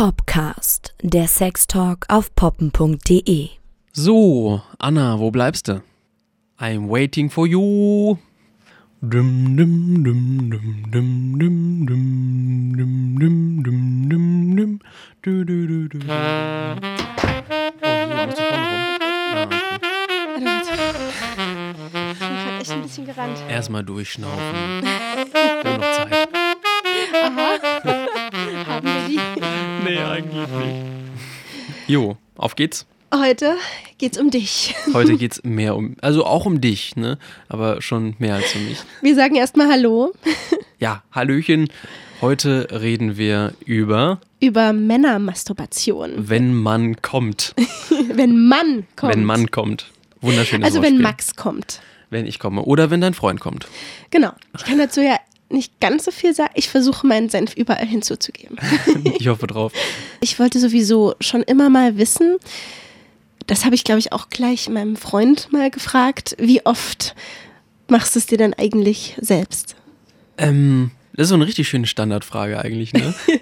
Popcast, der Sextalk auf poppen.de. So, Anna, wo bleibst du? I'm waiting for you. Dum, dum, dum, dum, dum, dum, dum, dum, dum, dum, dum, dum. Du, du, du, du. Oh, hier, muss ich vorne rum. Ah, okay. Ich bin gerade echt ein bisschen gerannt. Erstmal durchschnaufen. Wir haben noch Zeit. Nee, eigentlich nicht. Jo, auf geht's. Heute geht's um dich. Heute geht's mehr um, also auch um dich, ne? Aber schon mehr als um mich. Wir sagen erstmal Hallo Ja, Hallöchen. Heute reden wir über, über Männermasturbation. wenn man kommt. Wenn Mann kommt. Wenn man kommt. Wunderschönes Also wenn Wortspiel. Max kommt. Wenn ich komme. Oder wenn dein Freund kommt. Genau. Ich kann dazu ja nicht ganz so viel sagen. Ich versuche meinen Senf überall hinzuzugeben. Ich hoffe drauf. Ich wollte sowieso schon immer mal wissen, das habe ich glaube ich auch gleich meinem Freund mal gefragt, wie oft machst du es dir denn eigentlich selbst? Ähm, das ist so eine richtig schöne Standardfrage eigentlich, ne?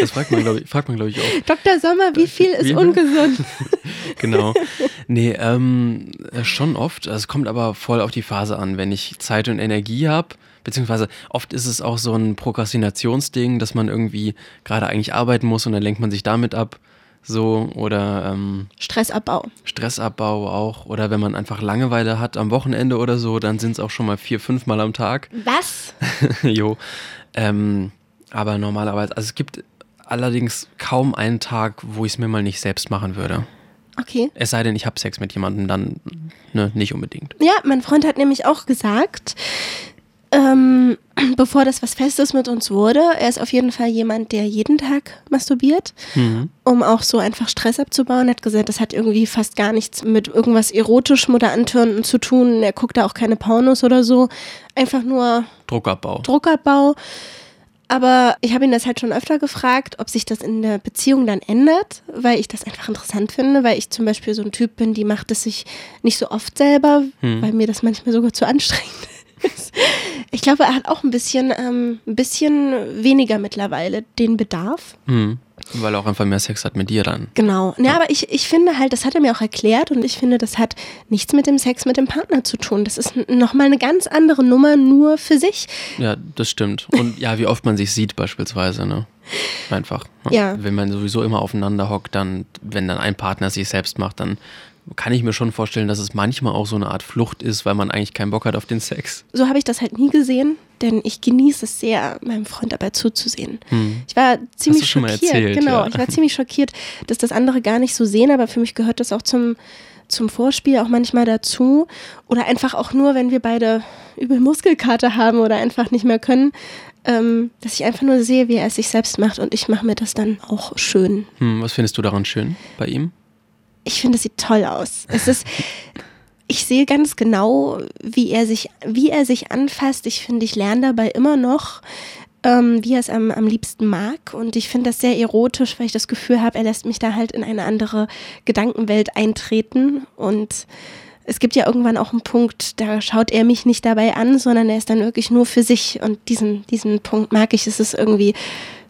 Das fragt man, glaube ich, fragt man, glaube ich, auch. Dr. Sommer, wie viel ist Wie- ungesund? Genau. Nee, ähm, äh, schon oft. Also Es kommt aber voll auf die Phase an. Wenn ich Zeit und Energie habe, beziehungsweise oft ist es auch so ein Prokrastinationsding, dass man irgendwie gerade eigentlich arbeiten muss und dann lenkt man sich damit ab. So, oder ähm, Stressabbau. Stressabbau auch. Oder wenn man einfach Langeweile hat am Wochenende oder so, dann sind es auch schon mal vier, fünf Mal am Tag. Was? jo. Ähm, aber normalerweise, also es gibt allerdings kaum einen Tag, wo ich es mir mal nicht selbst machen würde. Okay. Es sei denn, ich habe Sex mit jemandem, dann ne, nicht unbedingt. Ja, mein Freund hat nämlich auch gesagt, ähm, bevor das was Festes mit uns wurde, er ist auf jeden Fall jemand, der jeden Tag masturbiert, Mhm. um auch so einfach Stress abzubauen. Er hat gesagt, das hat irgendwie fast gar nichts mit irgendwas Erotischem oder Antörenden zu tun. Er guckt da auch keine Pornos oder so. Einfach nur Druckabbau. Druckabbau. Aber ich habe ihn das halt schon öfter gefragt, ob sich das in der Beziehung dann ändert, weil ich das einfach interessant finde, weil ich zum Beispiel so ein Typ bin, die macht es sich nicht so oft selber, weil mir das manchmal sogar zu anstrengend ist. Ich glaube, er hat auch ein bisschen, ähm, ein bisschen weniger mittlerweile den Bedarf. Mhm. Weil er auch einfach mehr Sex hat mit dir dann. Genau. Ja, aber ich, ich finde halt, das hat er mir auch erklärt und ich finde, das hat nichts mit dem Sex mit dem Partner zu tun. Das ist nochmal eine ganz andere Nummer nur für sich. Ja, das stimmt. Und ja, wie oft man sich sieht beispielsweise, ne? Einfach. Ja. Wenn man sowieso immer aufeinander hockt, dann, wenn dann ein Partner sich selbst macht, dann kann ich mir schon vorstellen, dass es manchmal auch so eine Art Flucht ist, weil man eigentlich keinen Bock hat auf den Sex. so habe ich das halt nie gesehen, denn ich genieße es sehr, meinem Freund dabei zuzusehen. Ich war ziemlich du schon mal schockiert, erzählt, genau. ja. Ich war ziemlich schockiert, dass das andere gar nicht so sehen, aber für mich gehört das auch zum zum Vorspiel auch manchmal dazu oder einfach auch nur, wenn wir beide übel Muskelkater haben oder einfach nicht mehr können, ähm, dass ich einfach nur sehe, wie er es sich selbst macht und ich mache mir das dann auch schön. Hm, was findest du daran schön bei ihm? Ich finde, es sieht toll aus. Es ist, ich sehe ganz genau, wie er sich, wie er sich anfasst. Ich finde, ich lerne dabei immer noch, ähm, wie er es am, am liebsten mag. Und ich finde das sehr erotisch, weil ich das Gefühl habe, er lässt mich da halt in eine andere Gedankenwelt eintreten. Und es gibt ja irgendwann auch einen Punkt, da schaut er mich nicht dabei an, sondern er ist dann wirklich nur für sich. Und diesen, diesen Punkt mag ich. Es ist irgendwie,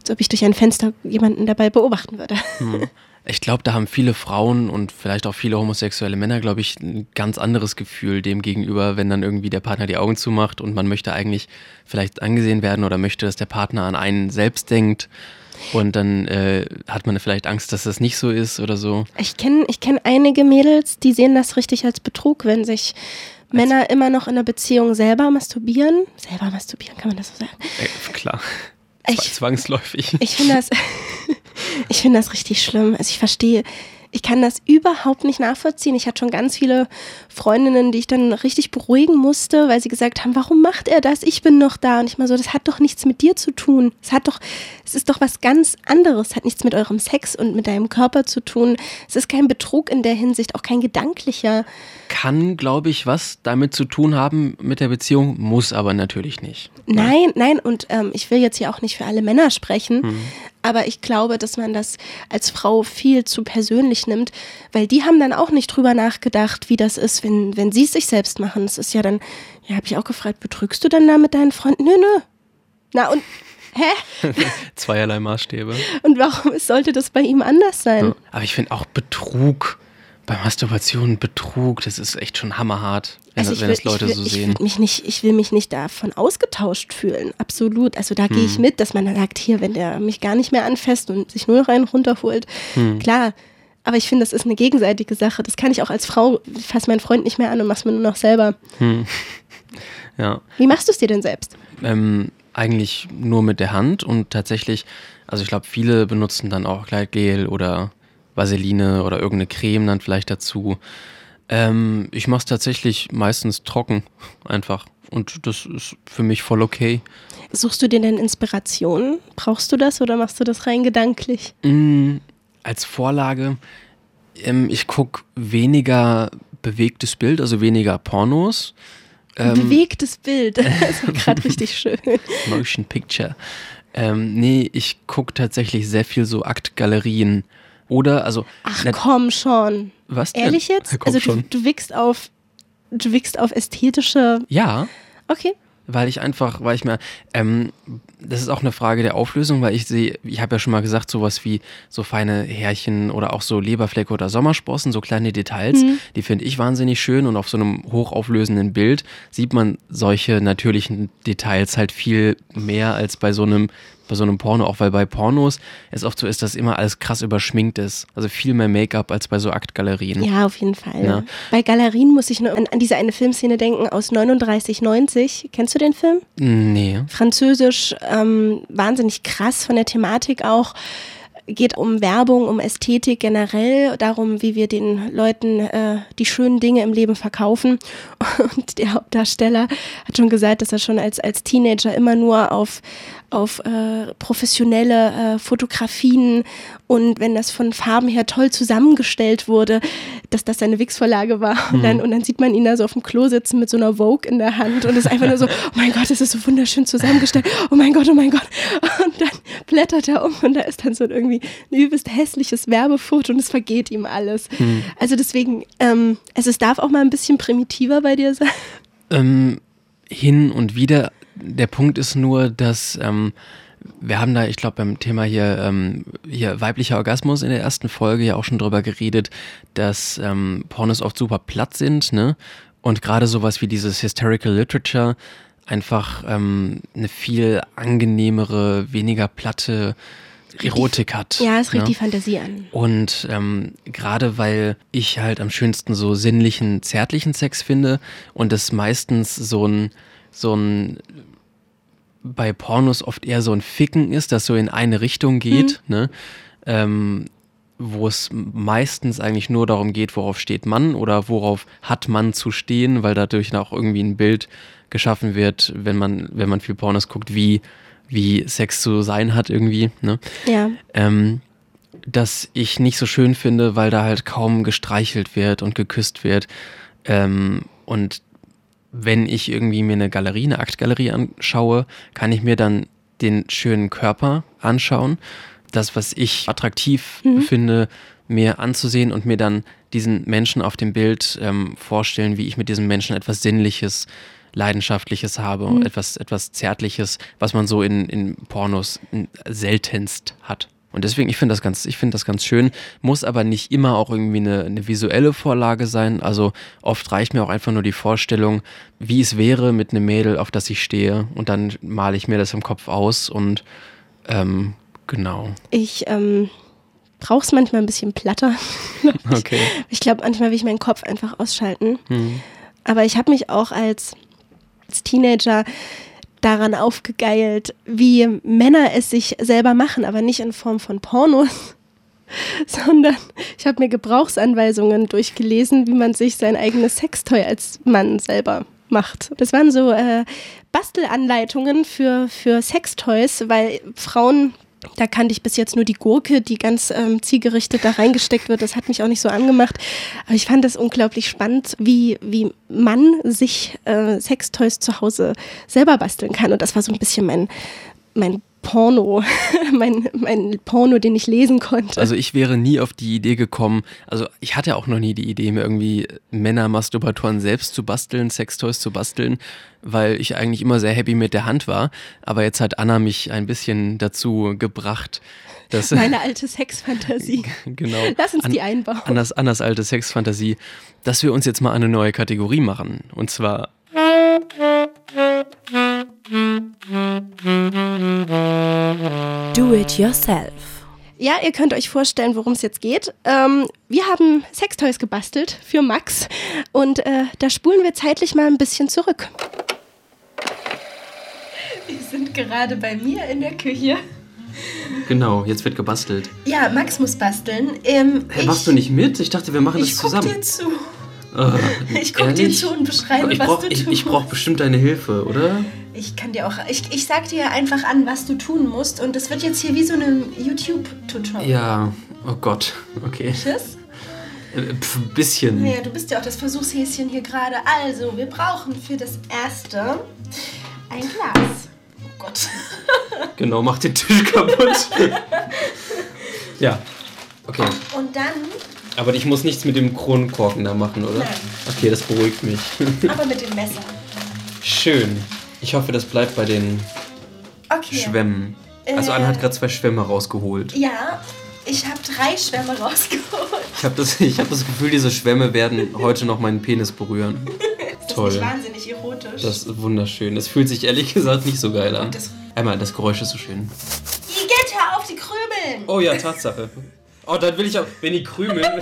als ob ich durch ein Fenster jemanden dabei beobachten würde. Ich glaube, da haben viele Frauen und vielleicht auch viele homosexuelle Männer, glaube ich, ein ganz anderes Gefühl dem gegenüber, wenn dann irgendwie der Partner die Augen zumacht und man möchte eigentlich vielleicht angesehen werden oder möchte, dass der Partner an einen selbst denkt. Und dann äh, hat man vielleicht Angst, dass das nicht so ist oder so. Ich kenne ich kenn einige Mädels, die sehen das richtig als Betrug, wenn sich Männer immer noch in der Beziehung selber masturbieren. Selber masturbieren, kann man das so sagen? Äh, klar. Ich- Zwa- Zwangsläufig. Ich finde das, ich finde das richtig schlimm. Also ich verstehe, ich kann das überhaupt nicht nachvollziehen. Ich hatte schon ganz viele Freundinnen, die ich dann richtig beruhigen musste, weil sie gesagt haben, warum macht er das? Ich bin noch da. Und ich mal so, das hat doch nichts mit dir zu tun. Es hat doch, es ist doch was ganz anderes. Es hat nichts mit eurem Sex und mit deinem Körper zu tun. Es ist kein Betrug in der Hinsicht, auch kein gedanklicher. Kann, glaube ich, was damit zu tun haben mit der Beziehung, muss aber natürlich nicht. Nein, nein, und ähm, ich will jetzt hier auch nicht für alle Männer sprechen, aber ich glaube, dass man das als Frau viel zu persönlich nimmt, weil die haben dann auch nicht drüber nachgedacht, wie das ist, wenn, wenn sie es sich selbst machen. Es ist ja dann, ja, habe ich auch gefragt, betrügst du dann da mit deinen Freunden? Nö, nö. Na und, hä? Zweierlei Maßstäbe. Und warum sollte das bei ihm anders sein? Ja. Aber ich finde auch Betrug bei Masturbation, Betrug, das ist echt schon hammerhart, wenn, Also das, ich wenn will, das Leute ich will, so ich sehen. Will mich nicht, ich will mich nicht davon ausgetauscht fühlen. Absolut. Also da gehe Hm. ich mit, dass man sagt, hier, wenn der mich gar nicht mehr anfasst und sich nur rein runterholt, Hm. klar. Aber ich finde, das ist eine gegenseitige Sache. Das kann ich auch als Frau, ich fasse meinen Freund nicht mehr an und mach's mir nur noch selber. Ja. Wie machst du es dir denn selbst? Ähm, eigentlich nur mit der Hand und tatsächlich, also ich glaube, viele benutzen dann auch Gleitgel oder Vaseline oder irgendeine Creme dann vielleicht dazu. Ähm, ich mache es tatsächlich meistens trocken, einfach. Und das ist für mich voll okay. Suchst du dir denn Inspiration? Brauchst du das oder machst du das rein gedanklich? Mm, als Vorlage, ähm, ich gucke weniger bewegtes Bild, also weniger Pornos. Ähm, Bewegtes Bild. Das war gerade richtig schön. Motion Picture. Ähm, nee, ich gucke tatsächlich sehr viel so Aktgalerien. Oder, also. Ach komm schon. was denn? Ehrlich jetzt? Ja, Also du, du wickst auf, du wickst auf ästhetische. Ja, Okay. weil ich einfach, weil ich mir, ähm, das ist auch eine Frage der Auflösung, weil ich sehe, ich habe ja schon mal gesagt, sowas wie so feine Härchen oder auch so Leberflecke oder Sommersprossen, so kleine Details, die finde ich wahnsinnig schön und auf so einem hochauflösenden Bild sieht man solche natürlichen Details halt viel mehr als bei so einem bei so einem Porno, auch weil bei Pornos es oft so ist, dass immer alles krass überschminkt ist. Also viel mehr Make-up als bei so Aktgalerien. Ja, auf jeden Fall. Ja. Bei Galerien muss ich nur an, an diese eine Filmszene denken aus 3990. Kennst du den Film? Nee. Französisch, ähm, wahnsinnig krass von der Thematik auch. Geht um Werbung, um Ästhetik generell, darum, wie wir den Leuten äh, die schönen Dinge im Leben verkaufen. Und der Hauptdarsteller hat schon gesagt, dass er schon als, als Teenager immer nur auf, auf äh, professionelle äh, Fotografien und wenn das von Farben her toll zusammengestellt wurde, dass das seine Wix-Vorlage war. Und, dann, und dann sieht man ihn da so auf dem Klo sitzen mit so einer Vogue in der Hand und ist einfach nur so, oh mein Gott, das ist so wunderschön zusammengestellt. Oh mein Gott, oh mein Gott. Und dann blättert er um und da ist dann so irgendwie ein übelst hässliches Werbefoto und es vergeht ihm alles. Also deswegen, ähm, also es darf auch mal ein bisschen primitiver bei dir sein. Ähm, hin und wieder. Der Punkt ist nur, dass ähm, wir haben da, ich glaube, beim Thema hier, ähm, hier weiblicher Orgasmus in der ersten Folge ja auch schon drüber geredet, dass ähm, Pornos oft super platt sind, ne? Und gerade sowas wie dieses Hysterical Literature einfach ähm, eine viel angenehmere, weniger platte Erotik hat. Ja, es regt ne? die Fantasie an. Und ähm, gerade weil ich halt am schönsten so sinnlichen, zärtlichen Sex finde und es meistens so ein, so ein bei Pornos oft eher so ein Ficken ist, das so in eine Richtung geht, ne? Ähm, wo es meistens eigentlich nur darum geht, worauf steht Mann oder worauf hat man zu stehen, weil dadurch auch irgendwie ein Bild geschaffen wird, wenn man, wenn man viel Pornos guckt, wie, wie Sex zu sein hat irgendwie, ne? Ja. ähm, dass ich nicht so schön finde, weil da halt kaum gestreichelt wird und geküsst wird. Ähm, und wenn ich irgendwie mir eine Galerie, eine Aktgalerie anschaue, kann ich mir dann den schönen Körper anschauen. Das, was ich attraktiv finde, mir anzusehen und mir dann diesen Menschen auf dem Bild ähm, vorstellen, wie ich mit diesem Menschen etwas Sinnliches, Leidenschaftliches habe, etwas, etwas Zärtliches, was man so in, in Pornos seltenst hat. Und deswegen, ich finde das ganz, ich finde das ganz schön, muss aber nicht immer auch irgendwie eine, eine visuelle Vorlage sein. Also oft reicht mir auch einfach nur die Vorstellung, wie es wäre mit einem Mädel, auf das ich stehe. Und dann male ich mir das im Kopf aus und ähm, genau. Ich ähm, brauche es manchmal ein bisschen platter. Okay. Ich glaube, manchmal will ich meinen Kopf einfach ausschalten. Hm. Aber ich habe mich auch als, als Teenager daran aufgegeilt, wie Männer es sich selber machen, aber nicht in Form von Pornos, sondern ich habe mir Gebrauchsanweisungen durchgelesen, wie man sich sein eigenes Sextoy als Mann selber macht. Das waren so äh, Bastelanleitungen für, für Sextoys, weil Frauen da kannte ich bis jetzt nur die Gurke, die ganz ähm, zielgerichtet da reingesteckt wird. Das hat mich auch nicht so angemacht. Aber ich fand das unglaublich spannend, wie, wie man sich äh, Sextoys zu Hause selber basteln kann. Und das war so ein bisschen mein, mein Porno, mein, mein Porno, den ich lesen konnte. Also ich wäre nie auf die Idee gekommen, also ich hatte auch noch nie die Idee, mir irgendwie Männer-Masturbatoren selbst zu basteln, Sextoys zu basteln, weil ich eigentlich immer sehr happy mit der Hand war. Aber jetzt hat Anna mich ein bisschen dazu gebracht, dass... Meine alte Sexfantasie. genau. Lass uns An- die einbauen. Annas, Annas alte Sexfantasie, dass wir uns jetzt mal eine neue Kategorie machen. Und zwar Do it yourself. Ja, ihr könnt euch vorstellen, worum es jetzt geht. Ähm, wir haben Sextoys gebastelt für Max und äh, da spulen wir zeitlich mal ein bisschen zurück. Wir sind gerade bei mir in der Küche. Genau, jetzt wird gebastelt. Ja, Max muss basteln. Ähm, Hey, machst du nicht mit? Ich dachte, wir machen Ich das guck zusammen. dir zu. Äh, Ich guck dir ehrlich? zu und beschreibe, ich was brauch, du ich, tust. ich brauche bestimmt deine Hilfe, oder? Ich kann dir auch. Ich, ich sag dir einfach an, was du tun musst. Und das wird jetzt hier wie so ein YouTube-Tutorial. Ja, oh Gott, okay. Tschüss. Äh, Pf, ein bisschen. Ja, du bist ja auch das Versuchshäschen hier gerade. Also, wir brauchen für das erste ein Glas. Oh Gott. Genau, mach den Tisch kaputt. ja, okay. Und dann, Aber ich muss nichts mit dem Kronkorken da machen, oder? Nein. Okay, das beruhigt mich. aber mit dem Messer. Schön. Ich hoffe, das bleibt bei den Okay. Schwämmen. Also Äh. Anna hat gerade zwei Schwämme rausgeholt. Ja, ich habe drei Schwämme rausgeholt. Ich habe das, ich hab das Gefühl, diese Schwämme werden heute noch meinen Penis berühren. Ist das Toll. nicht wahnsinnig erotisch? Das ist wunderschön. Das fühlt sich ehrlich gesagt nicht so geil an. Das- Einmal, das Geräusch ist so schön. Igitt, hör auf, die Krümeln! Oh ja, Tatsache. Oh, dann will ich auch, wenn die krümeln,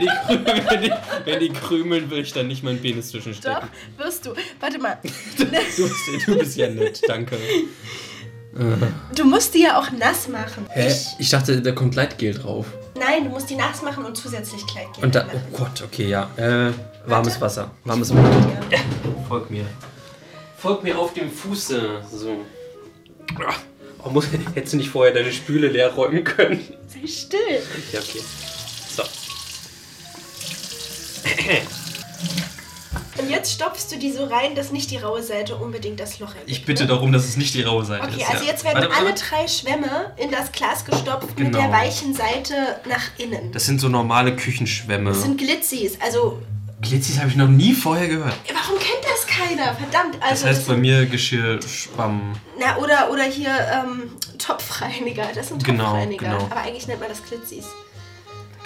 wenn die krümeln, wenn die, wenn die krümeln, will ich dann nicht meinen Penis Doch, zwischenstecken. wirst du. Warte mal. Du, bist, du bist ja nett, danke. Du musst die ja auch nass machen. Hä? Ich, Ich dachte, da kommt Leitgel drauf. nein, du musst die nass machen und zusätzlich Kleid geben. Und da, oh Gott, okay, ja. Äh, warmes Warte. Wasser. Warmes Wasser. Folg mir. Folg mir auf dem Fuße. So. Oh, muss, hättest du nicht vorher deine Spüle leer räumen können? Sei still. Ja, okay. Und jetzt stopfst du die so rein, dass nicht die raue Seite unbedingt das Loch ergibt. Ich bitte darum, dass es nicht die raue Seite Okay, ist. also ja. jetzt werden Warte, alle warte. drei Schwämme in das Glas gestopft mit Genau. der weichen Seite nach innen. Das sind so normale Küchenschwämme. Das sind Glitzis. Also, Glitzis habe ich noch nie vorher gehört. warum kennt das keiner? Verdammt. Das Also, heißt bei mir Geschirrschwamm. na, oder, oder hier ähm, Topfreiniger. Das sind Genau, Topfreiniger. genau. Aber eigentlich nennt man das Glitzis.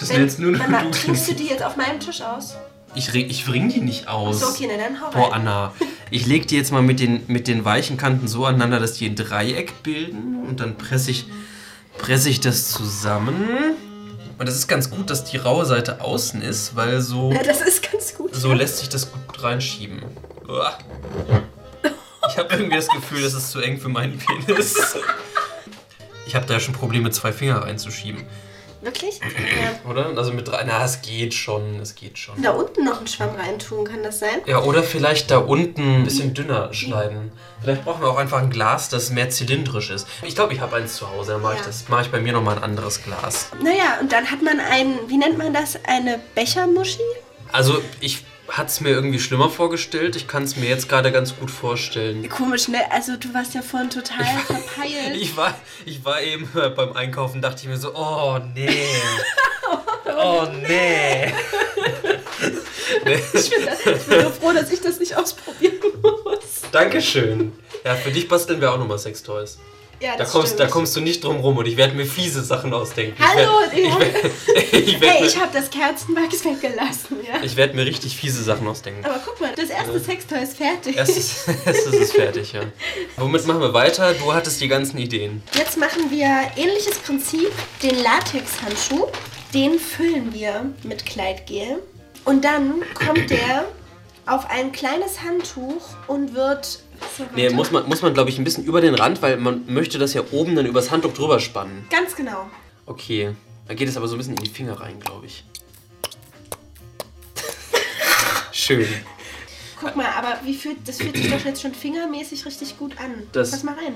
Das Wenn- jetzt nur Mama, du. trinkst du die jetzt auf meinem Tisch aus? Ich, ich bring die nicht aus. So, okay, na dann hau Boah, rein. Anna, ich leg die jetzt mal mit den, mit den weichen Kanten so aneinander, dass die ein Dreieck bilden und dann presse ich, presse ich das zusammen. Und das ist ganz gut, dass die raue Seite außen ist, weil so, Ja, das ist ganz gut. so lässt sich das gut reinschieben. Uah. Ich habe irgendwie das Gefühl, das ist zu eng für meinen Penis. Ich habe da schon Probleme, zwei Finger reinzuschieben. Wirklich? Ja. Oder? Also mit drei. Na, es geht schon, es geht schon. Da unten noch einen Schwamm reintun, kann das sein? Ja, oder vielleicht da unten ein bisschen dünner schneiden. Vielleicht brauchen wir auch einfach ein Glas, das mehr zylindrisch ist. Ich glaube, ich habe eins zu Hause. Dann mache ich Ja. das. Mache ich bei mir nochmal ein anderes Glas. Naja, und dann hat man ein, wie nennt man das? Eine Bechermuschi? Also, ich hatte es mir irgendwie schlimmer vorgestellt. Ich kann es mir jetzt gerade ganz gut vorstellen. Komisch, ne? Also du warst ja vorhin total verpeilt. Ich war, ich war eben beim Einkaufen, dachte ich mir so, oh nee. Oh nee. Ich bin, ich bin so froh, dass ich das nicht ausprobieren muss. Dankeschön. Ja, für dich basteln wir auch nochmal Sextoys. Ja, Da kommst, da kommst du nicht drum rum und ich werde mir fiese Sachen ausdenken. Hallo, ich werde werd, ich werd Hey, mir, ich habe das Kerzenwachs weggelassen, ja? ich werd mir richtig fiese Sachen ausdenken. Aber guck mal, das erste Sextoy ist fertig. Erstes, erstes ist fertig, ja. Womit machen wir weiter? Du hattest die ganzen Ideen. Jetzt machen wir ähnliches Prinzip, den Latexhandschuh. Den füllen wir mit Kleidgel. Und dann kommt der auf ein kleines Handtuch und wird... So, Nee, muss man, muss man glaube ich, ein bisschen über den Rand, weil man möchte das ja oben dann übers Handtuch drüber spannen. Ganz genau. Okay. Dann geht es aber so ein bisschen in die Finger rein, glaube ich. Schön. Guck mal, aber wie fühlt, das fühlt sich doch jetzt schon fingermäßig richtig gut an. Das- Pass mal rein.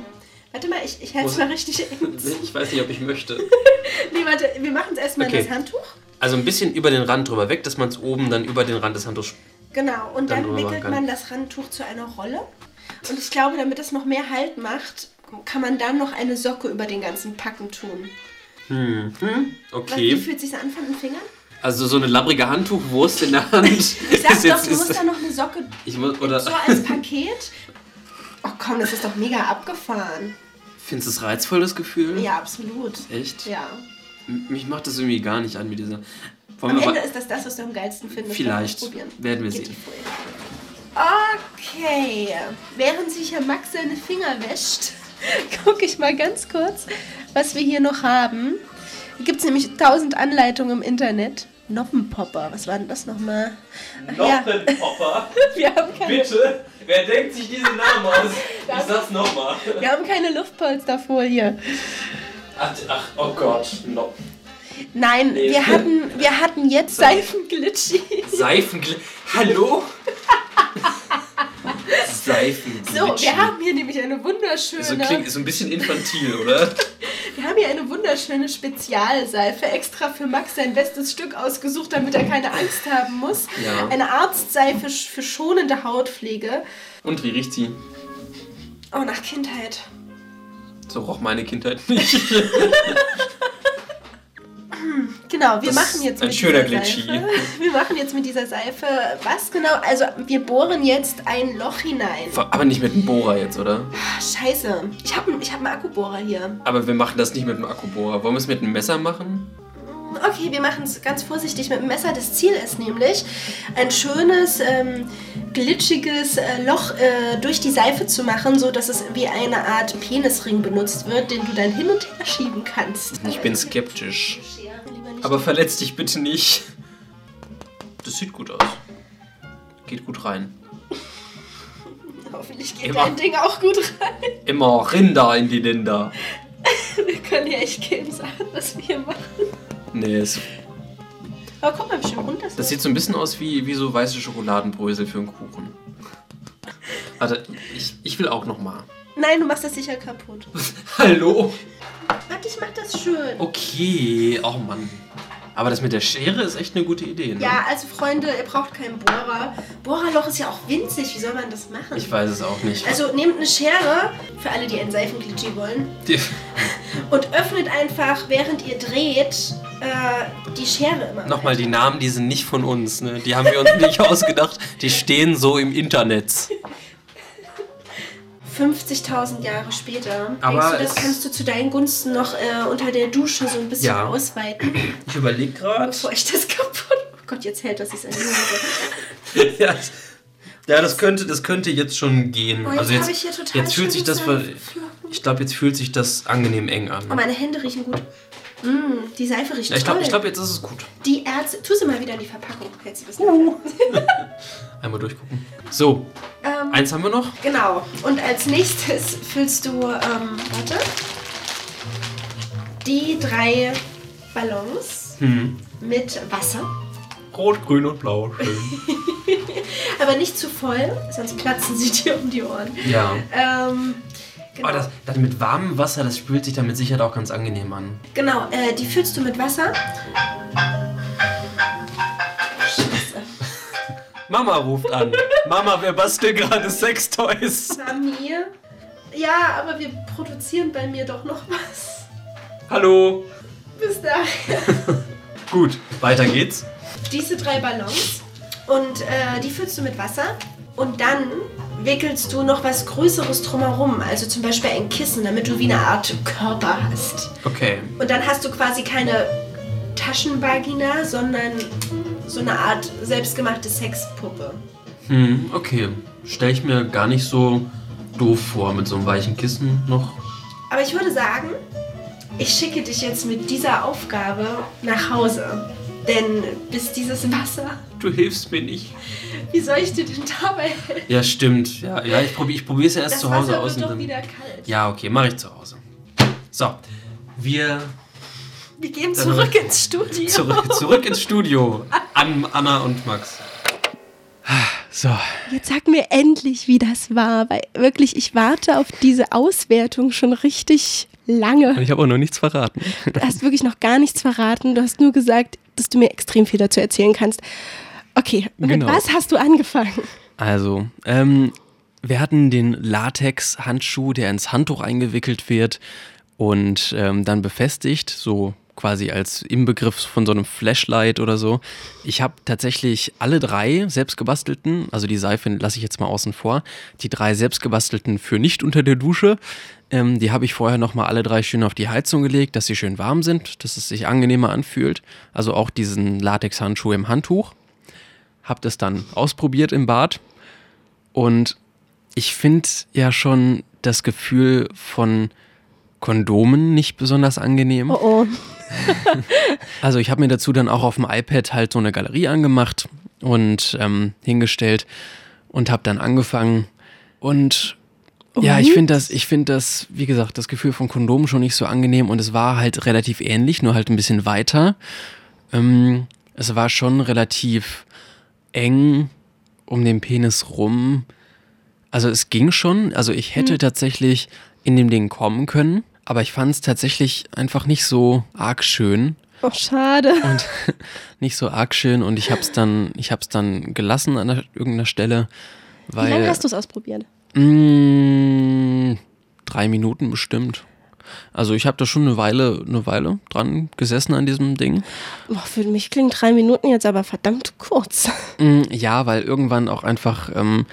Warte mal, ich, ich halte es mal richtig eng. Ich weiß nicht, ob ich möchte. Nee, warte, wir machen es erstmal Okay. in das Handtuch. Also ein bisschen über den Rand drüber weg, dass man es oben dann über den Rand des Handtuchs. Genau, und Dann dann wickelt man das Handtuch zu einer Rolle. Und ich glaube, damit es noch mehr Halt macht, kann man dann noch eine Socke über den ganzen Packen tun. Hm, hm, Was, Wie okay. fühlt sich an von den Fingern? Also so eine labbrige Handtuchwurst in der Hand. Ich sag doch, du musst da noch eine Socke ich muss, oder so als Paket. Oh komm, das ist doch mega abgefahren. findest du es reizvoll, das Gefühl? Ja, absolut. Echt? Ja. M- Mich macht das irgendwie gar nicht an mit dieser. Am Ende ist das das, was du am geilsten findest. Vielleicht. Wollen wir. Werden wir sehen. Okay. Während sich Herr Max seine Finger wäscht, gucke ich mal ganz kurz, was wir hier noch haben. Hier gibt es nämlich tausend Anleitungen im Internet. Noppenpopper, was war denn das nochmal? Ach ja, wir haben keine, Bitte? Wer denkt sich diesen Namen aus? Ich sag's nochmal. wir haben keine Luftpolsterfolie. Ach, ach, oh Gott. No. Nein, Nee. wir hatten, wir hatten jetzt Seifenglitschi. Seifengl... Hallo? Seifenglitschig. So, wir haben hier nämlich eine wunderschöne, So klingt so ein bisschen infantil, oder? wir haben hier eine wunderschöne Spezialseife extra für Max sein bestes Stück ausgesucht, damit er keine Angst haben muss. Ja. Eine Arztseife für schonende Hautpflege. Und wie riecht sie? Oh, nach Kindheit. So roch meine Kindheit nicht. Genau, wir Das machen jetzt mit schöner dieser Glitschi. Seife. Wir machen jetzt mit dieser Seife was genau? Also wir bohren jetzt ein Loch hinein. Aber nicht mit einem Bohrer jetzt, oder? Ah, Scheiße. Ich habe ich hab einen Akkubohrer hier. Aber wir machen das nicht mit einem Akkubohrer. Wollen wir es mit einem Messer machen? Okay, wir machen es ganz vorsichtig mit dem Messer. Das Ziel ist nämlich, ein schönes, ähm, glitschiges äh, Loch äh, durch die Seife zu machen, so dass es wie eine Art Penisring benutzt wird, den du dann hin und her schieben kannst. Ich bin skeptisch. Aber verletz dich bitte nicht. Das sieht gut aus. Geht gut rein. Hoffentlich geht Immer. dein Ding auch gut rein. Immer Rinder in die Länder. Wir können ja echt keinem sagen, was wir hier machen. Nee, es, Aber guck mal, wie schön rund das, das sieht so ein bisschen aus wie, wie so weiße Schokoladenbrösel für einen Kuchen. Warte, ich, ich will auch noch mal. Nein, du machst das sicher kaputt. Hallo? Warte, ich mach das schön. Okay, oh Mann. Aber das mit der Schere ist echt eine gute Idee, ne? Ja, also Freunde, ihr braucht keinen Bohrer. Bohrerloch ist ja auch winzig. Wie soll man das machen? Ich weiß es auch nicht. Also nehmt eine Schere, für alle, die einen Seifenglitschi wollen, und öffnet einfach, während ihr dreht, äh, die Schere immer. Nochmal, die Namen, die sind nicht von uns, ne? Die haben wir uns nicht ausgedacht. Die stehen so im Internet. 50.000 Jahre später. Aber Denkst du, das kannst du zu deinen Gunsten noch äh, unter der Dusche so ein bisschen Ja. ausweiten, Ich überlege gerade. bevor ich das kaputt... Oh Gott, jetzt hält das sich an die ja, das- ja, das könnte, das könnte jetzt schon gehen. Oh, jetzt also jetzt, habe ich hier total jetzt fühlt sich das, ich glaube, jetzt fühlt sich das angenehm eng an. Oh, meine Hände riechen gut. Mm, die Seife riecht Ja, ich glaube, toll. ich glaub, jetzt ist es gut. Die Ärzte... Tu sie mal wieder in die Verpackung. Hältst du das uh. Einmal durchgucken. So, ähm, eins haben wir noch. Genau. Und als nächstes füllst du, ähm, warte, die drei Ballons Hm. mit Wasser. Rot, grün und blau. Schön. Aber nicht zu voll, sonst platzen sie dir um die Ohren. ja. Ähm, genau. Oh, das, das mit warmem Wasser, das spült sich dann mit Sicherheit auch ganz angenehm an. genau, äh, die füllst du mit Wasser. Scheiße. Mama ruft an. Mama, wir basteln gerade Sextoys. Mami. Ja, aber wir produzieren bei mir doch noch was. Hallo. Bis dahin. Gut, weiter geht's. diese drei Ballons und äh, die füllst du mit Wasser und dann wickelst du noch was Größeres drumherum, also zum Beispiel ein Kissen, damit du wie eine Art Körper hast. Okay. Und dann hast du quasi keine Taschenvagina, sondern so eine Art selbstgemachte Sexpuppe. Hm, okay. Stell ich mir gar nicht so doof vor mit so einem weichen Kissen noch. Aber ich würde sagen, ich schicke dich jetzt mit dieser Aufgabe nach Hause. Denn bis dieses Wasser, Du hilfst mir nicht. wie soll ich dir denn dabei helfen? Ja, stimmt. Ja, ja ich probiere ich probier's ja erst Das zu Hause Wasser aus. wird doch dann- wieder kalt. Ja, okay, mache ich zu Hause. So, wir Wir gehen Dann zurück rück- ins Studio. zurück, zurück ins Studio. An Anna und Max. So. Jetzt sag mir endlich, wie das war, weil wirklich, ich warte auf diese Auswertung schon richtig lange. Ich habe auch noch nichts verraten. Du hast wirklich noch gar nichts verraten. Du hast nur gesagt, dass du mir extrem viel dazu erzählen kannst. Okay, und Genau. mit was hast du angefangen? Also, ähm, wir hatten den Latex-Handschuh, der ins Handtuch eingewickelt wird und ähm, dann befestigt, so quasi als Inbegriff von so einem Flashlight oder so. Ich habe tatsächlich alle drei selbstgebastelten, also die Seife lasse ich jetzt mal außen vor, die drei selbstgebastelten für nicht unter der Dusche, ähm, die habe ich vorher nochmal alle drei schön auf die Heizung gelegt, dass sie schön warm sind, dass es sich angenehmer anfühlt. Also auch diesen Latex-Handschuh im Handtuch. Habe das dann ausprobiert im Bad und ich finde ja schon das Gefühl von Kondomen nicht besonders angenehm. Oh oh. Also ich habe mir dazu dann auch auf dem iPad halt so eine Galerie angemacht und ähm, hingestellt und habe dann angefangen und ja, ich Und? finde das, ich finde das, wie gesagt, das Gefühl von Kondomen schon nicht so angenehm und es war halt relativ ähnlich, nur halt ein bisschen weiter. Ähm, es war schon relativ eng um den Penis rum. Also es ging schon, also ich hätte tatsächlich in dem Ding kommen können, aber ich fand es tatsächlich einfach nicht so arg schön Oh, schade. und nicht so arg schön und ich habe es dann, ich habe es dann gelassen an irgendeiner Stelle, weil Wie lange hast du es ausprobiert? Mm, drei Minuten bestimmt. Also ich habe da schon eine Weile, eine Weile dran gesessen an diesem Ding. Boah, für mich klingen drei Minuten jetzt aber verdammt kurz. Mm, ja, weil irgendwann auch einfach, ähm,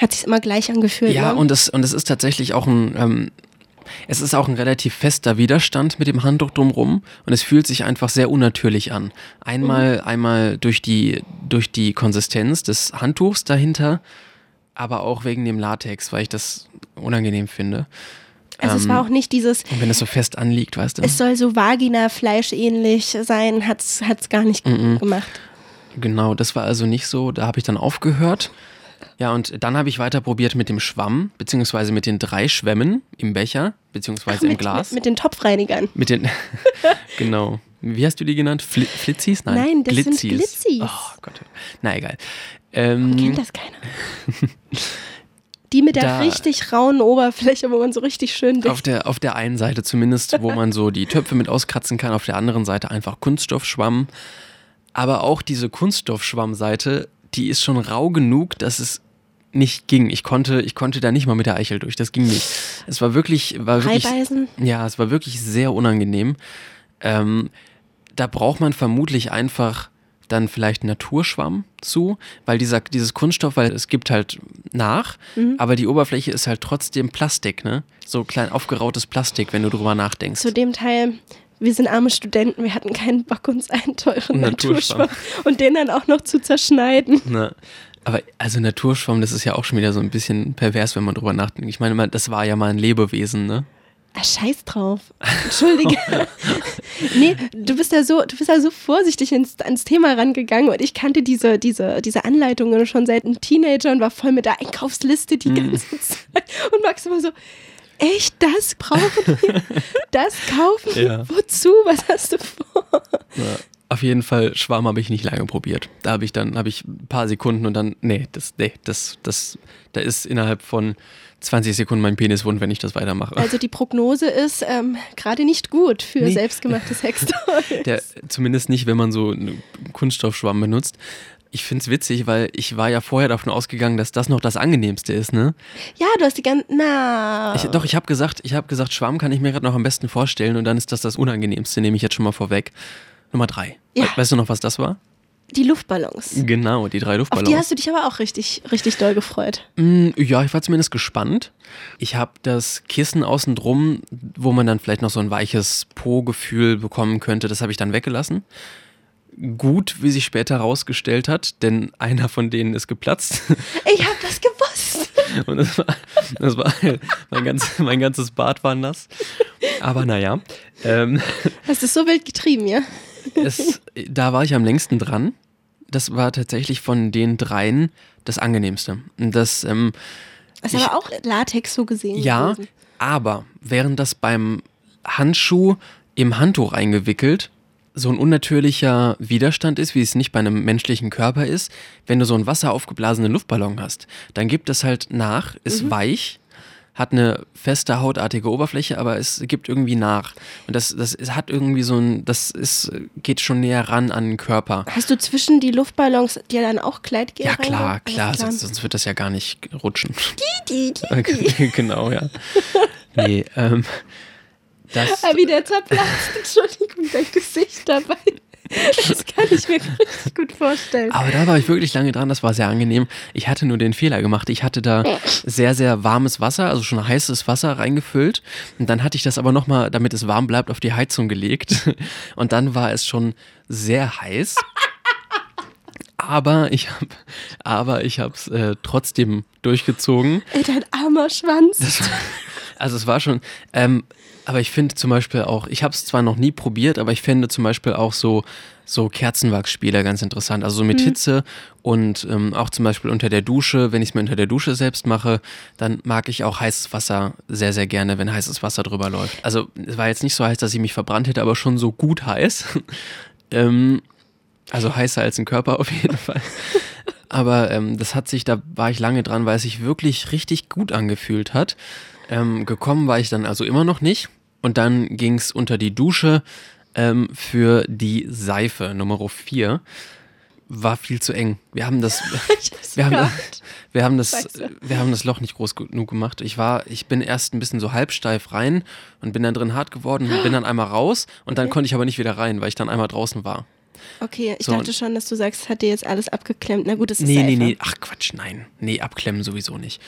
Hat sich immer gleich angefühlt. ja, ne? und es, und es ist tatsächlich auch ein, ähm, es ist auch ein relativ fester Widerstand mit dem Handtuch drumrum und es fühlt sich einfach sehr unnatürlich an. Einmal, einmal durch die, durch die Konsistenz des Handtuchs dahinter, aber auch wegen dem Latex, weil ich das unangenehm finde. Also es war auch nicht dieses, Und wenn es so fest anliegt, weißt du? es soll so Vagina-Fleisch ähnlich sein, hat's, hat's gar nicht gemacht. Genau, das war also nicht so. Da habe ich dann aufgehört. Ja, und dann habe ich weiter probiert mit dem Schwamm, beziehungsweise mit den drei Schwämmen im Becher, beziehungsweise im mit, Glas. Mit, mit den Topfreinigern. Mit den, genau. Wie hast du die genannt? Fli Flitzis? Nein, Nein, das sind Glitzis. Glitzis. Oh Gott. Na egal. Ähm, Kennt das keiner. Die mit der Da- richtig rauen Oberfläche, wo man so richtig schön auf, der, auf der einen Seite zumindest, wo man so die Töpfe mit auskratzen kann, auf der anderen Seite einfach Kunststoffschwamm. Aber auch diese Kunststoffschwammseite, die ist schon rau genug, dass es nicht ging. Ich konnte, ich konnte da nicht mal mit der Eichel durch. Das ging nicht. Es war wirklich, war wirklich, Reibeisen. ja, es war wirklich sehr unangenehm. Ähm, da braucht man vermutlich einfach dann vielleicht Naturschwamm zu, weil dieser, dieses Kunststoff, weil es gibt halt nach, aber die Oberfläche ist halt trotzdem Plastik, ne? So klein aufgerautes Plastik, wenn du drüber nachdenkst. Zu dem Teil, wir sind arme Studenten, wir hatten keinen Bock, uns einen teuren Naturschwamm. Naturschwamm und den dann auch noch zu zerschneiden. Ne? Aber also Naturschwamm, das ist ja auch schon wieder so ein bisschen pervers, wenn man drüber nachdenkt. Ich meine, das war ja mal ein Lebewesen, ne? Ah, scheiß drauf. Entschuldige. nee, du bist ja so, du bist ja so vorsichtig ins, ans Thema rangegangen und ich kannte diese, diese, diese Anleitungen schon seit einem Teenager und war voll mit der Einkaufsliste die Mhm. ganze Zeit. Und Max immer so, echt, das brauchen wir? Das kaufen? Ja. Wozu? Was hast du vor? Ja. Auf jeden Fall, Schwamm habe ich nicht lange probiert. Da habe ich dann, habe ich ein paar Sekunden und dann, nee, das, nee, das, das, da ist innerhalb von 20 Sekunden mein Penis wund, wenn ich das weitermache. Also die Prognose ist ähm, gerade nicht gut für Nee. selbstgemachte Sextoys. Der, zumindest nicht, wenn man so einen Kunststoffschwamm benutzt. Ich finde es witzig, weil ich war ja vorher davon ausgegangen, dass das noch das angenehmste ist, ne? Ja, du hast die ganze, na. Ich, doch, ich habe gesagt, ich habe gesagt, Schwamm kann ich mir gerade noch am besten vorstellen und dann ist das das unangenehmste, nehme ich jetzt schon mal vorweg. Nummer drei. Ja. We- Weißt du noch, was das war? Die Luftballons. Genau, die drei Auf die Luftballons. hast du dich aber auch richtig, richtig doll gefreut. Mm, Ja, ich war zumindest gespannt. Ich habe das Kissen außen drum, wo man dann vielleicht noch so ein weiches Po-Gefühl bekommen könnte, das habe ich dann weggelassen. Gut, wie sich später herausgestellt hat, denn einer von denen ist geplatzt. Ich hab das gewusst. Und das war, das war mein, ganz, mein ganzes Bad war nass. Aber naja, ähm, Hast du so wild getrieben, ja? Es, da war ich am längsten dran. Das war tatsächlich von den dreien das angenehmste. Das, ähm, Das Ich- ist aber auch Latex so gesehen. Ja, gewesen. aber während das beim Handschuh im Handtuch eingewickelt so ein unnatürlicher Widerstand ist, wie es nicht bei einem menschlichen Körper ist, wenn du so einen wasseraufgeblasenen Luftballon hast, dann gibt es halt nach, ist weich, hat eine feste hautartige Oberfläche, aber es gibt irgendwie nach. Und das, das hat irgendwie so ein, das ist, geht schon näher ran an den Körper. Hast du zwischen die Luftballons dir dann auch Kleidgel Ja, klar, klar, Alles sonst, sonst wird das ja gar nicht rutschen. Die, die. Okay, genau, ja. Nee, ähm, das, Ah, wie der zerplatzt. Entschuldigung, dein Gesicht dabei. Das kann ich mir richtig gut vorstellen. aber da war ich wirklich lange dran, das war sehr angenehm. Ich hatte nur den Fehler gemacht. Ich hatte da sehr, sehr warmes Wasser, also schon heißes Wasser reingefüllt. Und dann hatte ich das aber nochmal, damit es warm bleibt, auf die Heizung gelegt. Und dann war es schon sehr heiß. Aber ich habe, aber ich habe es äh, trotzdem durchgezogen. Ey, dein armer Schwanz. Also es war schon, ähm, aber ich finde zum Beispiel auch, ich habe es zwar noch nie probiert, aber ich finde zum Beispiel auch so, so Kerzenwachsspiele ganz interessant. Also so mit Hitze und ähm, auch zum Beispiel unter der Dusche, wenn ich es mir unter der Dusche selbst mache, dann mag ich auch heißes Wasser sehr, sehr gerne, wenn heißes Wasser drüber läuft. Also es war jetzt nicht so heiß, dass ich mich verbrannt hätte, aber schon so gut heiß. ähm, also heißer als ein Körper auf jeden Fall. Aber ähm, das hat sich, da war ich lange dran, weil es sich wirklich richtig gut angefühlt hat. Ähm, gekommen war ich dann also immer noch nicht. Und dann ging es unter die Dusche ähm, für die Seife Nummer 4. War viel zu eng. Wir haben das, wir haben, gehabt. wir haben das, Scheiße. wir haben das Loch nicht groß genug gemacht. Ich war, ich bin erst ein bisschen so halbsteif rein und bin dann drin hart geworden und bin dann einmal raus und dann konnte ich aber nicht wieder rein, weil ich dann einmal draußen war. Okay, ich So, dachte schon, dass du sagst, es hat dir jetzt alles abgeklemmt. Na gut, es ist Nee, Seife. nee, nee. Ach Quatsch, nein. Nee, abklemmen sowieso nicht.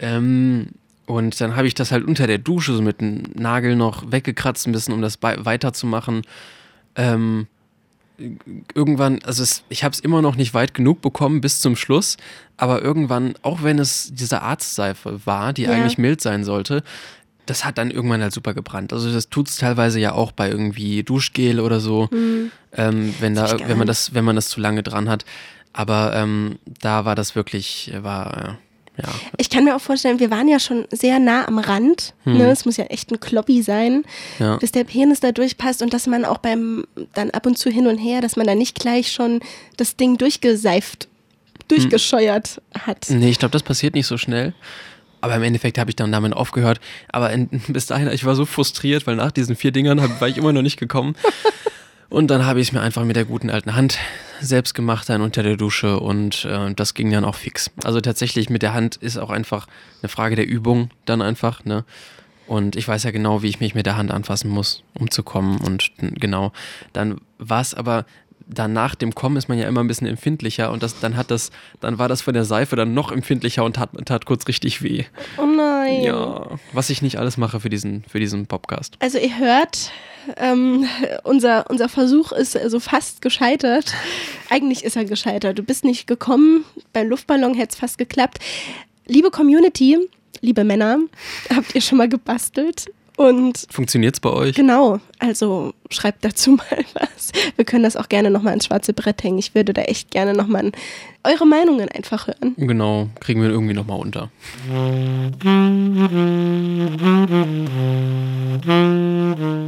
Ähm, und dann habe ich das halt unter der Dusche so mit dem Nagel noch weggekratzt ein bisschen, um das weiterzumachen. Ähm, irgendwann, also es, ich habe es immer noch nicht weit genug bekommen bis zum Schluss, aber irgendwann, auch wenn es diese Arztseife war, die Ja. eigentlich mild sein sollte, das hat dann irgendwann halt super gebrannt. Also das tut es teilweise ja auch bei irgendwie Duschgel oder so, ähm, wenn, da, wenn, man das, wenn man das zu lange dran hat. Aber ähm, da war das wirklich, war, ja. Ich kann mir auch vorstellen, wir waren ja schon sehr nah am Rand. Ne? Es muss ja echt ein Kloppi sein, Hm. Ja. bis der Penis da durchpasst und dass man auch beim dann ab und zu hin und her, dass man da nicht gleich schon das Ding durchgeseift, durchgescheuert hat. Nee, ich glaube, das passiert nicht so schnell. Aber im Endeffekt habe ich dann damit aufgehört. Aber in, bis dahin, ich war so frustriert, weil nach diesen vier Dingern hab, war ich immer noch nicht gekommen. Und dann habe ich es mir einfach mit der guten alten Hand selbst gemacht, dann unter der Dusche und äh, das ging dann auch fix. Also tatsächlich mit der Hand ist auch einfach eine Frage der Übung dann einfach, ne? Und ich weiß ja genau, wie ich mich mit der Hand anfassen muss, um zu kommen. Und genau, dann war es aber, dann nach dem Kommen ist man ja immer ein bisschen empfindlicher und das, dann hat das, dann war das von der Seife dann noch empfindlicher und tat, tat kurz richtig weh. Oh nein. Ja, was ich nicht alles mache für diesen, für diesen Podcast. Also ihr hört, ähm, unser, unser Versuch ist also fast gescheitert. Eigentlich ist er gescheitert. Du bist nicht gekommen. Beim Luftballon hätte es fast geklappt. Liebe Community, liebe Männer, habt ihr schon mal gebastelt? Und Funktioniert's bei euch? genau, also schreibt dazu mal was. Wir können das auch gerne nochmal ins schwarze Brett hängen. Ich würde da echt gerne nochmal eure Meinungen einfach hören. Genau, kriegen wir irgendwie nochmal unter.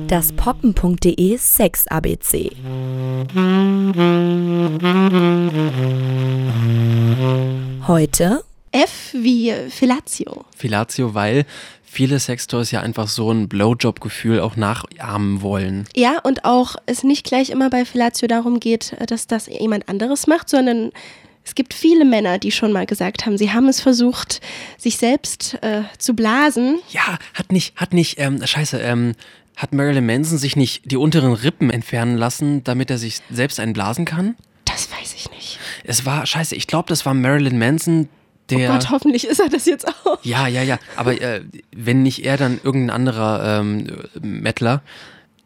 Das poppen.de Sex ABC. Heute F wie Fellatio. Filatio, weil viele Sextoys ja einfach so ein Blowjob-Gefühl auch nachahmen wollen. Ja, und auch es nicht gleich immer bei Fellatio darum geht, dass das jemand anderes macht, sondern es gibt viele Männer, die schon mal gesagt haben, sie haben es versucht, sich selbst äh, zu blasen. Ja, hat nicht, hat nicht, ähm, scheiße, ähm, hat Marilyn Manson sich nicht die unteren Rippen entfernen lassen, damit er sich selbst einblasen kann? Das weiß ich nicht. Es war, scheiße, ich glaube, das war Marilyn Manson, der. Oh Gott, hoffentlich ist er das jetzt auch. Ja, ja, ja. Aber äh, wenn nicht er, dann irgendein anderer ähm, Mettler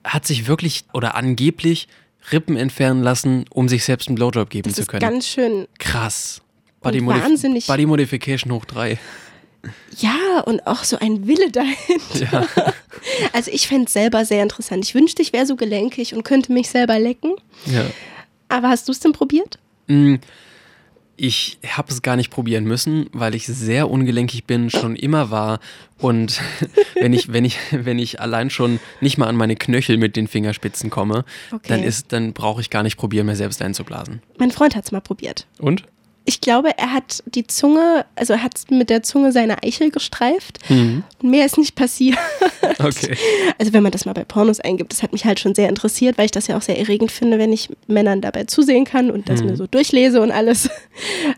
hat sich wirklich oder angeblich Rippen entfernen lassen, um sich selbst einen Blowjob geben Das zu ist können. ganz schön. Krass. Body, Modif wahnsinnig- Body Modification hoch drei. Ja, und auch so ein Wille dahinter. Ja. Also ich fände es selber sehr interessant. Ich wünschte, ich wäre so gelenkig und könnte mich selber lecken. ja. Aber hast du es denn probiert? Mm, Ich habe es gar nicht probieren müssen, weil ich sehr ungelenkig bin, schon immer war. Und wenn ich, wenn ich, wenn ich allein schon nicht mal an meine Knöchel mit den Fingerspitzen komme, Okay. dann ist, dann brauche ich gar nicht probieren, mir selbst einzublasen. Mein Freund hat es mal probiert. Und? Ich glaube, er hat die Zunge, also er hat mit der Zunge seine Eichel gestreift. Mhm. Und mehr ist nicht passiert. Okay. Also wenn man das mal bei Pornos eingibt, das hat mich halt schon sehr interessiert, weil ich das ja auch sehr erregend finde, wenn ich Männern dabei zusehen kann und das Mhm. mir so durchlese und alles.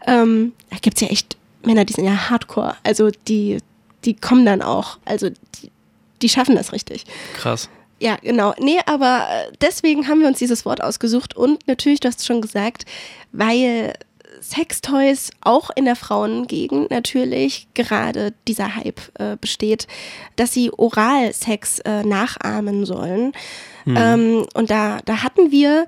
Ähm, da gibt es ja echt Männer, die sind ja hardcore. Also die, die kommen dann auch. Also die, die schaffen das richtig. Krass. Ja, genau. Nee, aber äh, deswegen haben wir uns dieses Wort ausgesucht und natürlich, du hast es schon gesagt, weil Sextoys auch in der Frauengegend natürlich gerade dieser Hype äh, besteht, dass sie Oralsex äh, nachahmen sollen. Ähm, und da, da hatten wir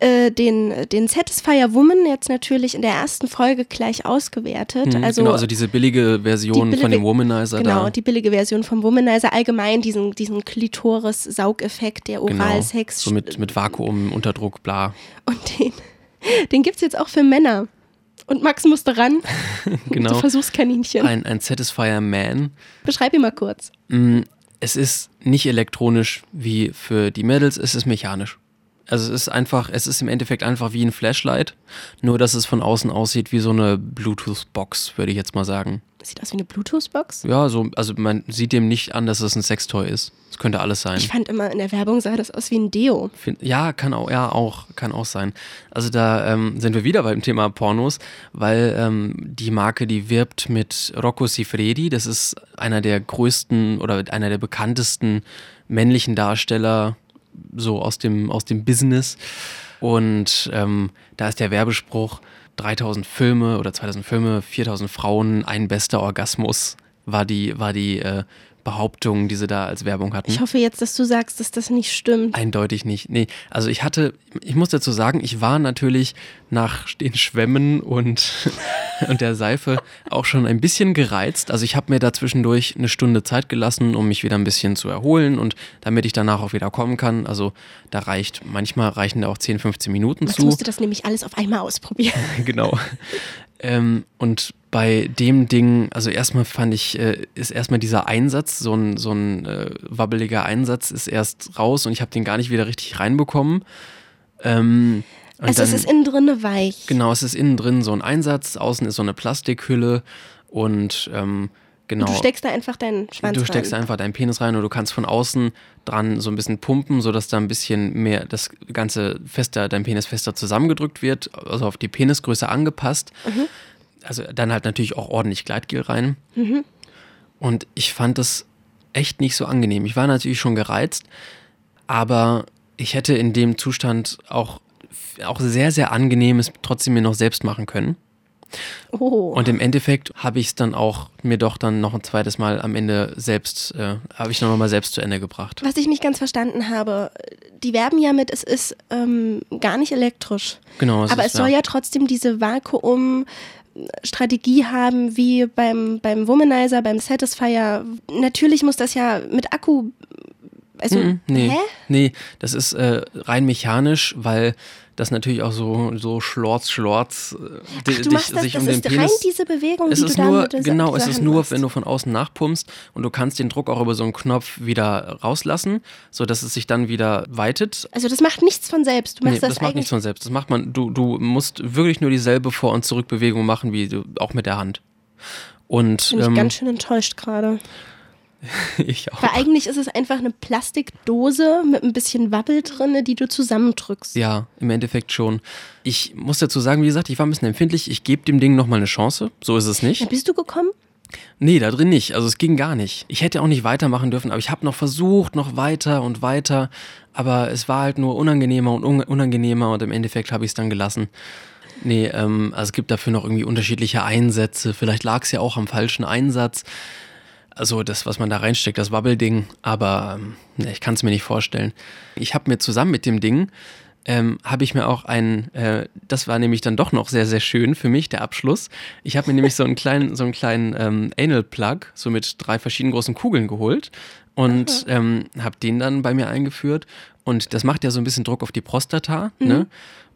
äh, den, den Satisfier Woman jetzt natürlich in der ersten Folge gleich ausgewertet. Mhm, Also, genau, also diese billige Version die von dem billige- Womanizer Genau, da. die billige Version vom Womanizer, allgemein diesen, diesen Klitoris-Saugeffekt, der Genau. Oralsex. So mit, mit Vakuum, Unterdruck, bla. Und den, den gibt es jetzt auch für Männer. Und Max musste ran. Genau. Du Versuchskaninchen. Ein, ein Satisfier Man. Beschreib ihn mal kurz. Mm, Es ist nicht elektronisch wie für die Mädels, es ist mechanisch. Also es ist einfach, es ist im Endeffekt einfach wie ein Flashlight, nur dass es von außen aussieht wie so eine Bluetooth-Box, würde ich jetzt mal sagen. Das sieht aus wie eine Bluetooth-Box. Ja, so, also man sieht dem nicht an, dass es ein Sextoy ist. Es könnte alles sein. Ich fand immer in der Werbung sah das aus wie ein Deo. Find, ja, kann auch, ja, auch, kann auch sein. Also da ähm, sind wir wieder beim Thema Pornos, weil ähm, die Marke, die wirbt mit Rocco Siffredi, das ist einer der größten oder einer der bekanntesten männlichen Darsteller so aus dem, aus dem Business. Und ähm, da ist der Werbespruch, 3000 Filme oder 2000 Filme, 4000 Frauen, ein bester Orgasmus, war die, war die äh, Behauptung, die sie da als Werbung hatten. Ich hoffe jetzt, dass du sagst, dass das nicht stimmt. Eindeutig nicht. Nee, also ich hatte, ich muss dazu sagen, ich war natürlich nach den Schwämmen und, und der Seife auch schon ein bisschen gereizt. Also ich habe mir da zwischendurch eine Stunde Zeit gelassen, um mich wieder ein bisschen zu erholen und damit ich danach auch wieder kommen kann. Also da reicht, manchmal reichen da auch 10, 15 Minuten Max zu. musste das nämlich alles auf einmal ausprobieren. genau. Ähm, und bei dem Ding, also erstmal fand ich, äh, ist erstmal dieser Einsatz, so ein, so ein äh, wabbeliger Einsatz, ist erst raus und ich habe den gar nicht wieder richtig reinbekommen. Ähm, also es dann- ist innen drinne weich. Genau, es ist innen drin so ein Einsatz, außen ist so eine Plastikhülle und ähm, genau. Und du steckst da einfach deinen Schwanz Du steckst rein. einfach deinen Penis rein und du kannst von außen dran so ein bisschen pumpen, sodass da ein bisschen mehr das Ganze fester, dein Penis fester zusammengedrückt wird, also auf die Penisgröße angepasst. Mhm. Also dann halt natürlich auch ordentlich Gleitgel rein. Mhm. Und ich fand das echt nicht so angenehm. Ich war natürlich schon gereizt, aber ich hätte in dem Zustand auch, auch sehr, sehr angenehmes trotzdem mir noch selbst machen können. Oh. Und im Endeffekt habe ich es dann auch mir doch dann noch ein zweites Mal am Ende selbst, äh, habe ich noch mal selbst zu Ende gebracht. Was ich nicht ganz verstanden habe, die werben ja mit, es ist ähm, gar nicht elektrisch. Genau. Aber es soll ja trotzdem diese Vakuum-Strategie haben, wie beim, beim Womanizer, beim Satisfier. Natürlich muss das ja mit Akku. Also, Mhm, nee, hä? nee, das ist äh, rein mechanisch, weil das natürlich auch so, so Schlorz, Schlorz äh, Ach, du machst das, sich das um den ist rein Penis. diese Bewegung, es die ist du nur, mit dieser, genau, dieser es ist Hand nur, machst. wenn du von außen nachpumpst und du kannst den Druck auch über so einen Knopf wieder rauslassen, sodass es sich dann wieder weitet. Also das macht nichts von selbst. Du machst Nee, das, das macht nichts von selbst. Das macht man, du, du musst wirklich nur dieselbe Vor- und Zurückbewegung machen, wie du, auch mit der Hand. Und Bin ich ähm, ganz schön enttäuscht gerade. ich auch. Weil eigentlich ist es einfach eine Plastikdose mit ein bisschen Wabbel drin, die du zusammendrückst. Ja, im Endeffekt schon. Ich muss dazu sagen, wie gesagt, ich war ein bisschen empfindlich. Ich gebe dem Ding nochmal eine Chance. So ist es nicht. bist du gekommen? Nee, da drin nicht. Also es ging gar nicht. Ich hätte auch nicht weitermachen dürfen, aber ich habe noch versucht, noch weiter und weiter. Aber es war halt nur unangenehmer und un unangenehmer und im Endeffekt habe ich es dann gelassen. Nee, ähm, also es gibt dafür noch irgendwie unterschiedliche Einsätze. Vielleicht lag es ja auch am falschen Einsatz. Also das, was man da reinsteckt, das Wabbelding. Aber ähm, nee, ich kann es mir nicht vorstellen. Ich habe mir zusammen mit dem Ding ähm, habe ich mir auch ein, äh, das war nämlich dann doch noch sehr, sehr schön für mich, der Abschluss. Ich habe mir nämlich so einen kleinen, so einen kleinen ähm, Anal-Plug, so mit drei verschiedenen großen Kugeln geholt und ähm, habe den dann bei mir eingeführt. Und das macht ja so ein bisschen Druck auf die Prostata, ne?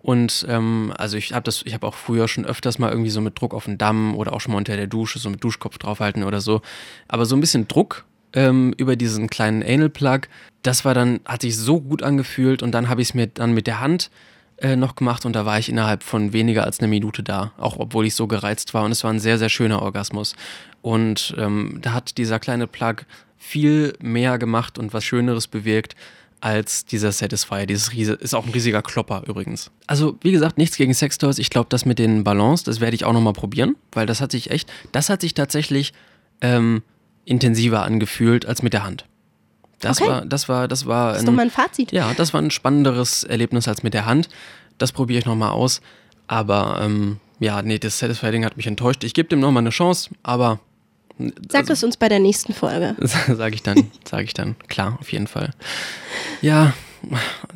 Und ähm, also ich habe das, ich habe auch früher schon öfters mal irgendwie so mit Druck auf den Damm oder auch schon mal unter der Dusche so mit Duschkopf draufhalten oder so. Aber so ein bisschen Druck ähm, über diesen kleinen Anal-Plug, das war dann, hat sich so gut angefühlt und dann habe ich es mir dann mit der Hand äh, noch gemacht und da war ich innerhalb von weniger als einer Minute da, auch obwohl ich so gereizt war und es war ein sehr, sehr schöner Orgasmus. Und ähm, da hat dieser kleine Plug viel mehr gemacht und was Schöneres bewirkt als dieser Satisfier. Dieses Riese ist auch ein riesiger Klopper übrigens. Also, wie gesagt, nichts gegen Sextoys. Ich glaube, das mit den Ballons, das werde ich auch nochmal probieren, weil das hat sich echt, das hat sich tatsächlich ähm, intensiver angefühlt als mit der Hand. Das Okay. war, das war, das war. Das ist doch mal ein Fazit. Ja, das war ein spannenderes Erlebnis als mit der Hand. Das probiere ich nochmal aus. Aber ähm, ja, nee, das Satisfying hat mich enttäuscht. Ich gebe dem nochmal eine Chance, aber Sag es uns bei der nächsten Folge. sage ich dann, sage ich dann. Klar, auf jeden Fall. Ja,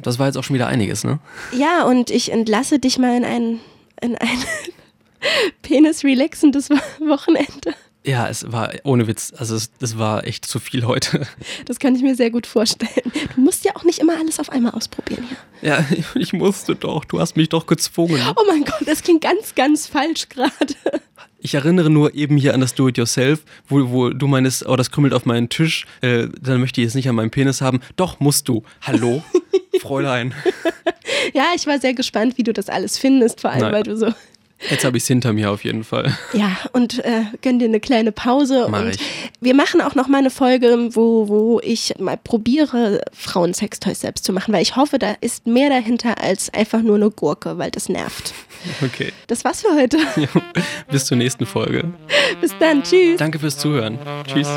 das war jetzt auch schon wieder einiges, ne? Ja, und ich entlasse dich mal in ein, in ein penis-relaxendes Wochenende. Ja, es war ohne Witz, also es, das war echt zu viel heute. Das kann ich mir sehr gut vorstellen. Du musst ja auch nicht immer alles auf einmal ausprobieren hier. Ja, ich musste doch, du hast mich doch gezwungen. Oh mein Gott, das klingt ganz, ganz falsch gerade. Ich erinnere nur eben hier an das Do-It-Yourself, wo, wo du meinst, oh, das krümmelt auf meinen Tisch, äh, dann möchte ich es nicht an meinem Penis haben. Doch, musst du. Hallo, Fräulein. Ja, ich war sehr gespannt, wie du das alles findest, vor allem, Nein. weil du so. Jetzt habe ich es hinter mir auf jeden Fall. Ja, und äh, gönn dir eine kleine Pause. Mach und ich. wir machen auch noch mal eine Folge, wo, wo ich mal probiere, Frauen Sextoys selbst zu machen, weil ich hoffe, da ist mehr dahinter als einfach nur eine Gurke, weil das nervt. Okay. Das war's für heute. Ja, bis zur nächsten Folge. Bis dann, tschüss. Danke fürs Zuhören. Tschüss.